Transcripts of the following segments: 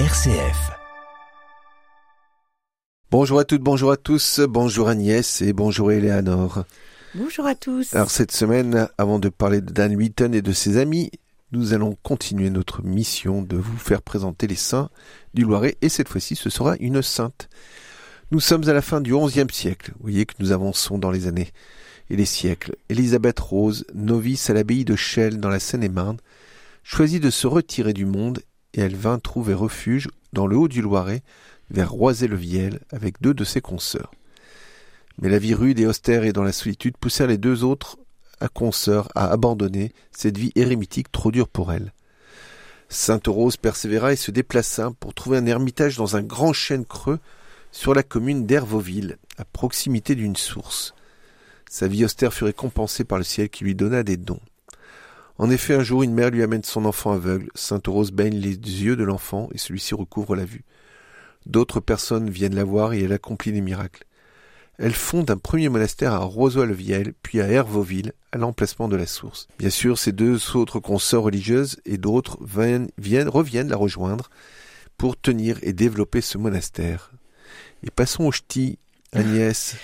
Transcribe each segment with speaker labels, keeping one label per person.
Speaker 1: RCF.
Speaker 2: Bonjour à toutes, bonjour à tous, bonjour Agnès et bonjour Eleanor.
Speaker 3: Bonjour à tous.
Speaker 2: Alors cette semaine, avant de parler de Dan Wheaton et de ses amis, nous allons continuer notre mission de vous faire présenter les saints du Loiret et cette fois-ci ce sera une sainte. Nous sommes à la fin du XIe siècle, vous voyez que nous avançons dans les années et les siècles. Élisabeth Rose, novice à l'abbaye de Chelles dans la Seine-et-Marne, choisit de se retirer du monde et elle vint trouver refuge dans le haut du Loiret, vers Roisey-le-Viel, avec deux de ses consoeurs. Mais la vie rude et austère et dans la solitude poussèrent les deux autres à consoeurs à abandonner cette vie érémitique trop dure pour elle. Sainte Rose persévéra et se déplaça pour trouver un ermitage dans un grand chêne creux sur la commune d'Hervauville, à proximité d'une source. Sa vie austère fut récompensée par le ciel qui lui donna des dons. En effet, un jour, une mère lui amène son enfant aveugle. Sainte Rose baigne les yeux de l'enfant et celui-ci recouvre la vue. D'autres personnes viennent la voir et elle accomplit des miracles. Elle fonde un premier monastère à Rosoy-le-Viel, puis à Hervauville, à l'emplacement de la source. Bien sûr, ces deux autres consorts religieuses et d'autres viennent, reviennent la rejoindre pour tenir et développer ce monastère. Et passons au ch'ti, Agnès.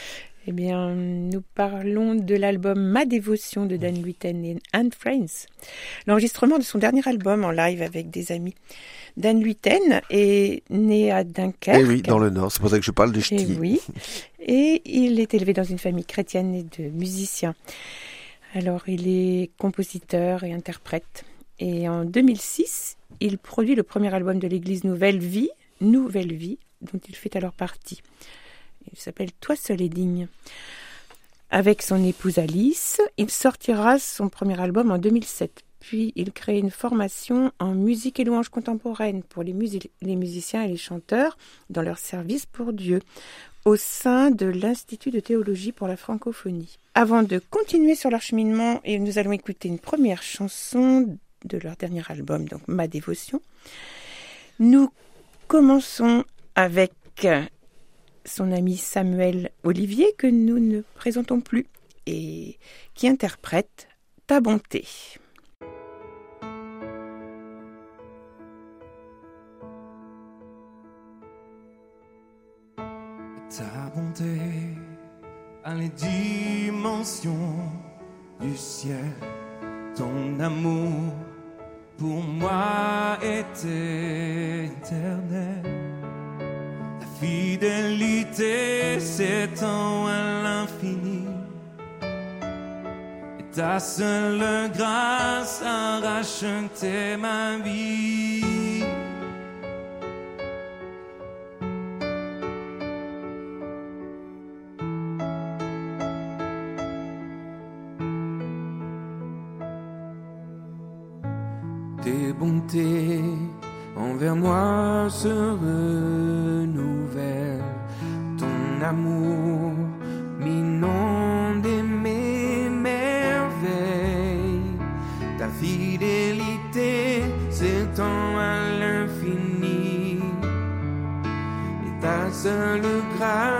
Speaker 3: Eh bien, nous parlons de l'album Ma dévotion de Dan Witten et Anne Friends, l'enregistrement de son dernier album en live avec des amis. Dan Witten est né à Dunkerque.
Speaker 2: Eh oui, dans le Nord, c'est pour ça que je parle de ch'ti.
Speaker 3: Eh oui, et il est élevé dans une famille chrétienne et de musiciens. Alors, il est compositeur et interprète. Et en 2006, il produit le premier album de l'église Nouvelle Vie, Nouvelle Vie, dont il fait alors partie. Il s'appelle Toi seul et digne. Avec son épouse Alice, il sortira son premier album en 2007. Puis il crée une formation en musique et louange contemporaine pour les, les musiciens et les chanteurs dans leur service pour Dieu au sein de l'Institut de théologie pour la francophonie. Avant de continuer sur leur cheminement, nous allons écouter une première chanson de leur dernier album, donc Ma dévotion. Nous commençons avec son ami Samuel Olivier que nous ne présentons plus et qui interprète Ta bonté.
Speaker 4: Ta bonté a les dimensions du ciel, ton amour pour moi est éternel fidélité s'étend à l'infini. Et ta seule grâce a racheté ma vie. Tes bontés envers moi se renouvelle. Ton amour m'inonde mes merveilles. Ta fidélité s'étend à l'infini. Et ta seule grâce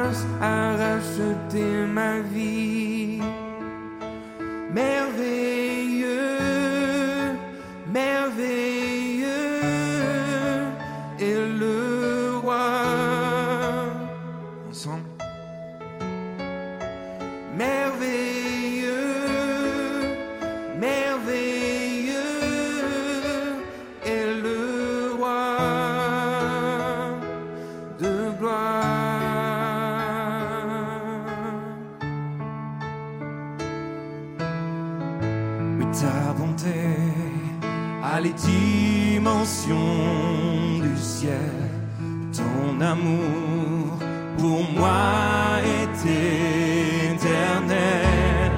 Speaker 4: éternel.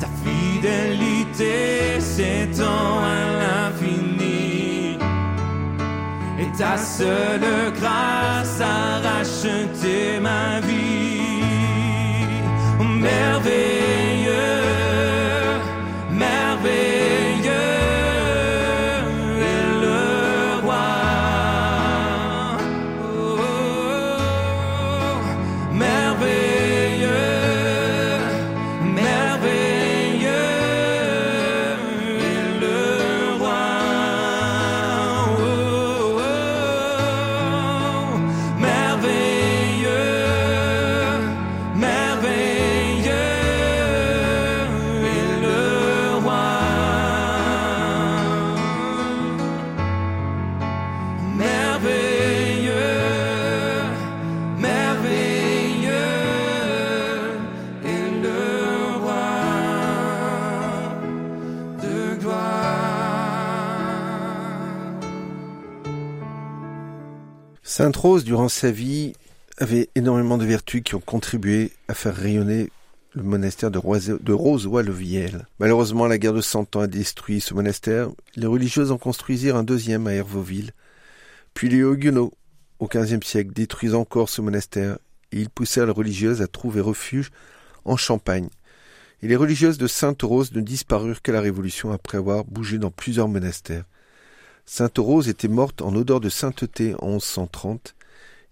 Speaker 4: Ta fidélité s'étend à l'infini. Et ta seule grâce a racheté ma vie. Merveilleux,
Speaker 2: Sainte Rose, durant sa vie, avait énormément de vertus qui ont contribué à faire rayonner le monastère de, Roise- de Rozoy-le-Viel. Malheureusement, la guerre de Cent Ans a détruit ce monastère. Les religieuses en construisirent un deuxième à Herveville. Puis les Huguenots, au XVe siècle, détruisent encore ce monastère et ils poussèrent les religieuses à trouver refuge en Champagne. Et les religieuses de Sainte-Rose ne disparurent qu'à la Révolution après avoir bougé dans plusieurs monastères. Sainte-Rose était morte en odeur de sainteté en 1130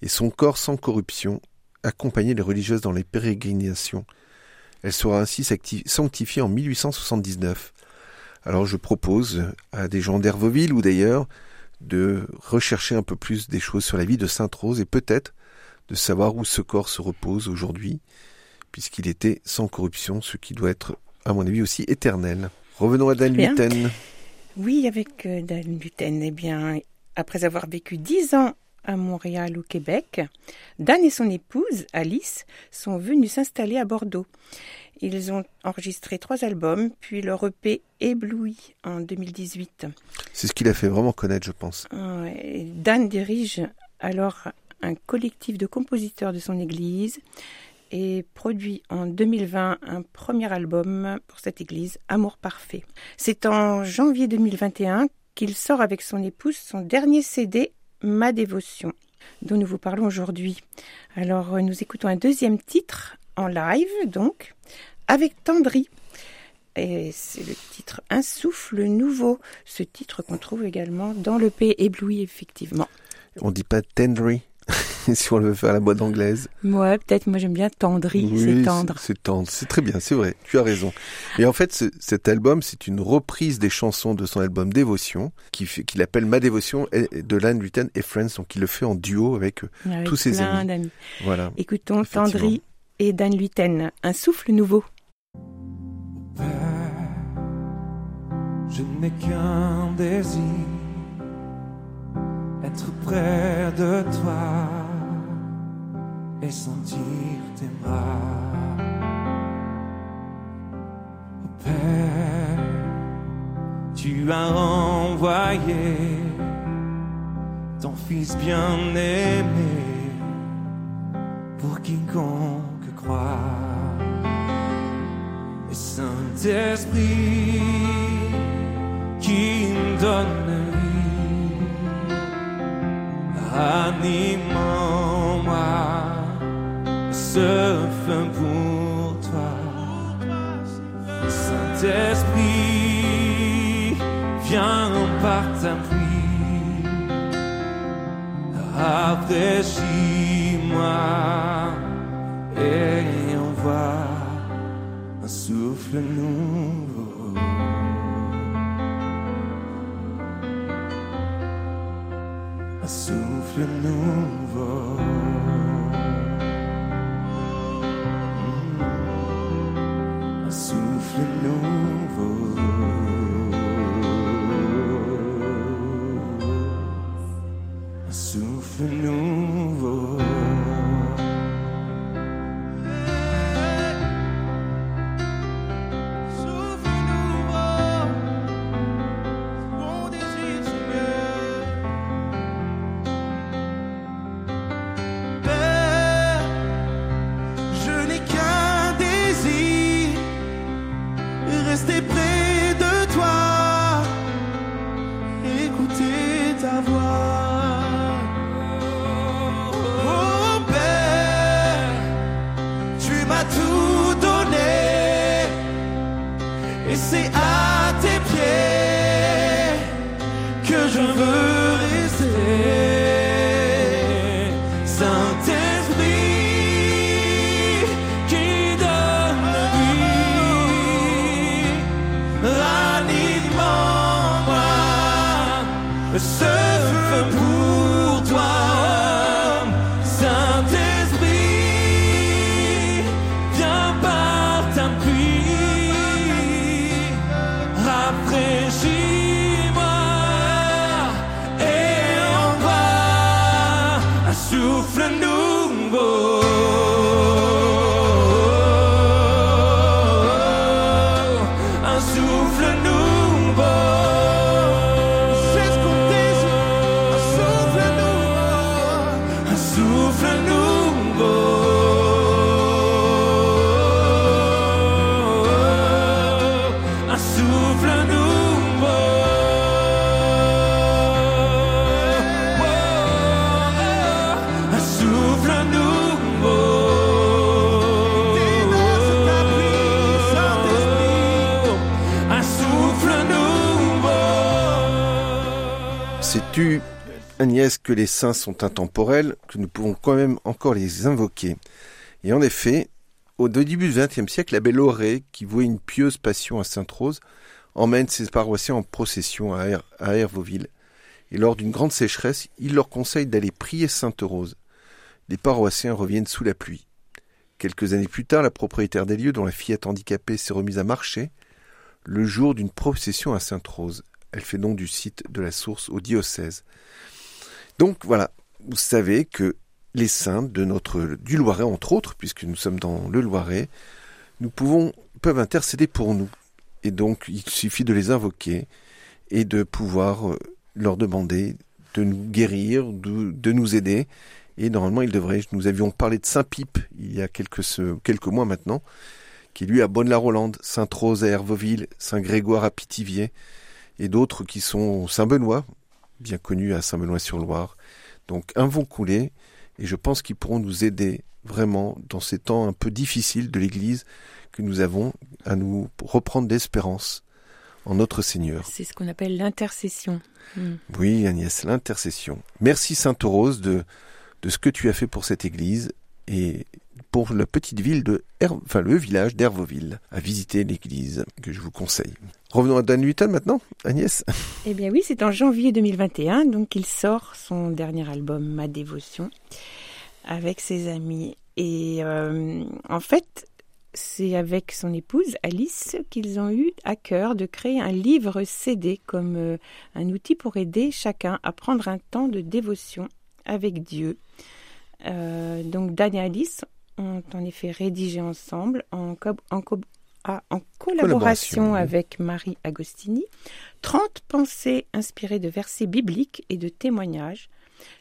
Speaker 2: et son corps sans corruption accompagnait les religieuses dans les pérégrinations. Elle sera ainsi sancti- sanctifiée en 1879. Alors je propose à des gens d'Herveville ou d'ailleurs de rechercher un peu plus des choses sur la vie de Sainte Rose et peut-être de savoir où ce corps se repose aujourd'hui, puisqu'il était sans corruption, ce qui doit être, à mon avis, aussi éternel. Revenons à Dan. Lutten.
Speaker 3: Oui, avec euh, Dan Lutten, eh bien, après avoir vécu dix ans à Montréal, au Québec, Dan et son épouse, Alice, sont venus s'installer à Bordeaux. Ils ont enregistré trois albums, puis leur EP Ébloui en 2018.
Speaker 2: C'est ce qui l'a fait vraiment connaître, je pense.
Speaker 3: Dan dirige alors un collectif de compositeurs de son église et produit en 2020 un premier album pour cette église, Amour parfait. C'est en janvier 2021 qu'il sort avec son épouse son dernier CD, Ma dévotion, dont nous vous parlons aujourd'hui. Alors nous écoutons un deuxième titre en live, donc, avec Tendry. Et c'est le titre Un souffle nouveau. Ce titre qu'on trouve également dans le P ébloui, effectivement.
Speaker 2: On dit pas tendry, si on le veut faire à la mode anglaise.
Speaker 3: Ouais, peut-être, moi j'aime bien Tendry,
Speaker 2: Oui,
Speaker 3: c'est tendre.
Speaker 2: C'est tendre, c'est très bien, c'est vrai, tu as raison. Et en fait, ce- cet album, c'est une reprise des chansons de son album Dévotion, qu'il appelle Ma Dévotion, de Lan Lutten et Friends, donc il le fait en duo avec.
Speaker 3: Avec
Speaker 2: tous ses
Speaker 3: plein
Speaker 2: amis.
Speaker 3: d'amis.
Speaker 2: Voilà.
Speaker 3: Écoutons. Tendry et Dan Luiten. Un souffle nouveau.
Speaker 4: Père, je n'ai qu'un désir, près de toi et sentir tes bras. Oh Père, tu as envoyé ton Fils bien-aimé pour quiconque croit. Et Saint-Esprit anime en moi ce feu pour toi. Saint-Esprit, viens par ta pluie, rafraîchis-moi et envoie un souffle nouveau. Un souffle nouveau. Moi ce
Speaker 2: Agnès, que les saints sont intemporels, que nous pouvons quand même encore les invoquer. Et en effet, au début du XXe siècle, l'abbé Lauré, qui vouait une pieuse passion à Sainte-Rose, emmène ses paroissiens en procession à, Her à Hervauville. Et lors d'une grande sécheresse, il leur conseille d'aller prier Sainte-Rose. Les paroissiens reviennent sous la pluie. Quelques années plus tard, la propriétaire des lieux, dont la fillette handicapée s'est remise à marcher, le jour d'une procession à Sainte-Rose. Elle fait donc du site de la source au diocèse. Donc voilà, vous savez que les saints de notre du Loiret entre autres, puisque nous sommes dans le Loiret, nous pouvons peuvent intercéder pour nous. Et donc il suffit de les invoquer et de pouvoir euh, leur demander de nous guérir, de, nous aider. Et normalement, ils devraient. Nous avions parlé de Saint Pipe il y a quelques, quelques mois maintenant, qui lui à Bonne-la-Rolande, Sainte-Rose à Herveville, Saint-Grégoire à Pithiviers, et d'autres qui sont Saint-Benoît, bien connu à Saint-Benoît-sur-Loire. Donc un vont couler, et je pense qu'ils pourront nous aider vraiment dans ces temps un peu difficiles de l'Église que nous avons à nous reprendre d'espérance en notre Seigneur.
Speaker 3: C'est ce qu'on appelle l'intercession.
Speaker 2: Mm. Oui, Agnès, l'intercession. Merci Sainte Rose de, de ce que tu as fait pour cette Église et pour la petite ville de, Her enfin le village d'Herveville, à visiter l'église que je vous conseille. Revenons à Dan Newton maintenant, Agnès.
Speaker 3: Eh bien oui, c'est en janvier 2021, donc il sort son dernier album, Ma Dévotion, avec ses amis. Et euh, en fait, c'est avec son épouse Alice qu'ils ont eu à cœur de créer un livre CD comme euh, un outil pour aider chacun à prendre un temps de dévotion avec Dieu. Euh, donc Dan et Alice ont en effet rédigé ensemble en, en, ah, en collaboration avec Marie Agostini 30 pensées inspirées de versets bibliques et de témoignages,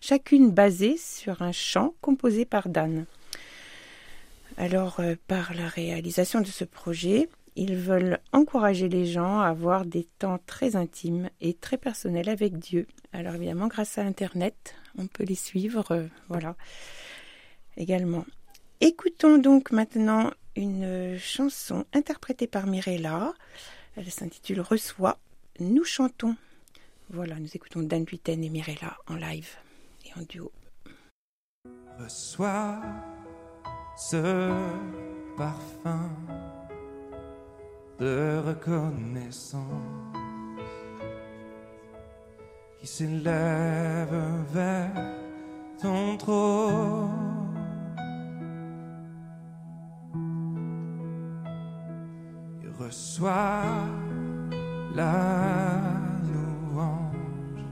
Speaker 3: chacune basée sur un chant composé par Dan. Alors, euh, par la réalisation de ce projet, ils veulent encourager les gens à avoir des temps très intimes et très personnels avec Dieu. Alors évidemment, grâce à Internet, on peut les suivre, euh, voilà, également. Écoutons donc maintenant une chanson interprétée par Mirella. Elle s'intitule Reçois. Nous chantons. Voilà, nous écoutons Dan Buiten et Mirella en live et en duo.
Speaker 4: Reçois ce parfum de reconnaissance qui s'élève vers reçois la louange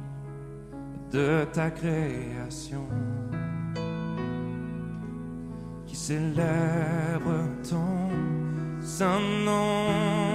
Speaker 4: de ta création qui célèbre ton saint nom.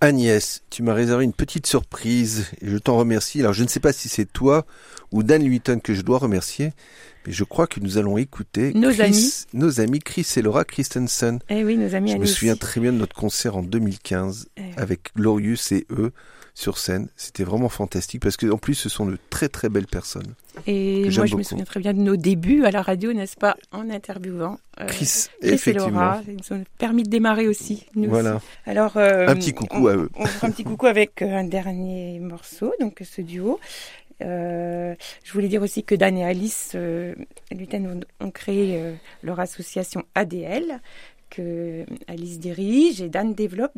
Speaker 2: Agnès, tu m'as réservé une petite surprise et je t'en remercie. Alors je ne sais pas si c'est toi ou Dan Luton que je dois remercier, mais je crois que nous allons écouter
Speaker 3: nos amis,
Speaker 2: nos amis Chris et Laura Christensen.
Speaker 3: Eh oui, nos amis.
Speaker 2: Je me souviens très bien de notre concert en 2015
Speaker 3: eh
Speaker 2: avec Glorious et eux sur scène. C'était vraiment fantastique parce que en plus ce sont de très très belles personnes.
Speaker 3: Et moi, je me souviens très bien de nos débuts à la radio, n'est-ce pas, en interviewant euh,
Speaker 2: Chris,
Speaker 3: Chris et. Laura. Ils nous ont permis de démarrer aussi. Nous
Speaker 2: Voilà.
Speaker 3: aussi. Alors, euh,
Speaker 2: Un petit coucou
Speaker 3: on-
Speaker 2: à eux.
Speaker 3: On fera un petit coucou avec euh, un dernier morceau, donc ce duo. Euh, je voulais dire aussi que Dan et Alice euh, Luten ont, ont créé euh, leur association ADL que Alice dirige et Dan développe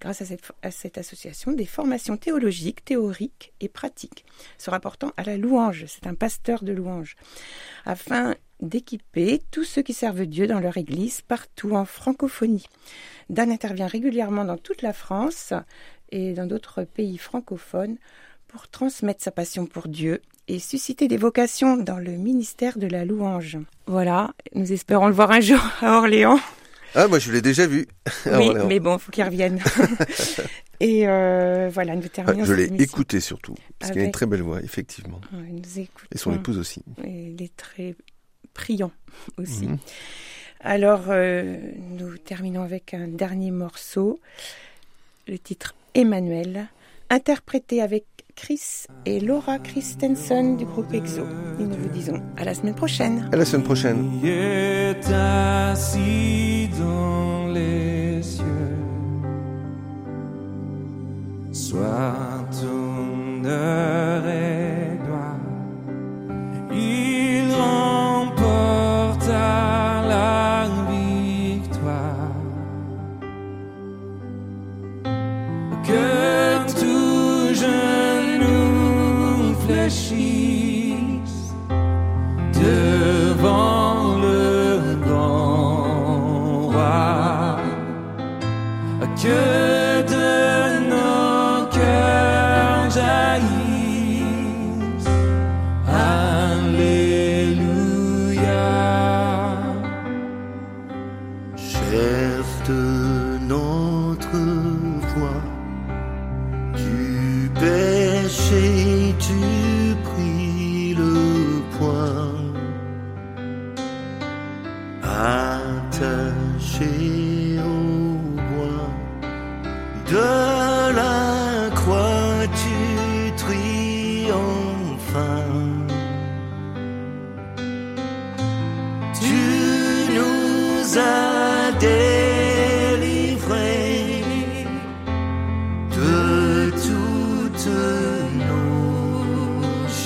Speaker 3: grâce à cette association des formations théologiques, théoriques et pratiques se rapportant à la louange. C'est un pasteur de louange afin d'équiper tous ceux qui servent Dieu dans leur église partout en francophonie. Dan intervient régulièrement dans toute la France et dans d'autres pays francophones pour transmettre sa passion pour Dieu et susciter des vocations dans le ministère de la louange. Voilà, nous espérons le voir un jour à Orléans.
Speaker 2: Ah moi je l'ai déjà vu.
Speaker 3: oui, mais bon, faut qu'il revienne. et euh, voilà, nous
Speaker 2: Ah,
Speaker 3: terminons
Speaker 2: je l'ai écouté surtout parce qu'il a une
Speaker 3: Avec-
Speaker 2: très belle voix effectivement
Speaker 3: nous écoutons.
Speaker 2: et son épouse aussi.
Speaker 3: Et il est très priant aussi.
Speaker 2: Mhm.
Speaker 3: Alors, euh, nous terminons avec un dernier morceau, le titre Emmanuel, interprété avec Chris et Laura Christensen du groupe EXO. Et nous vous disons à la semaine prochaine.
Speaker 2: À la semaine prochaine.
Speaker 4: Il est assis dans les cieux. Sois ton heure De
Speaker 1: notre foi,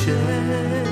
Speaker 1: 谁？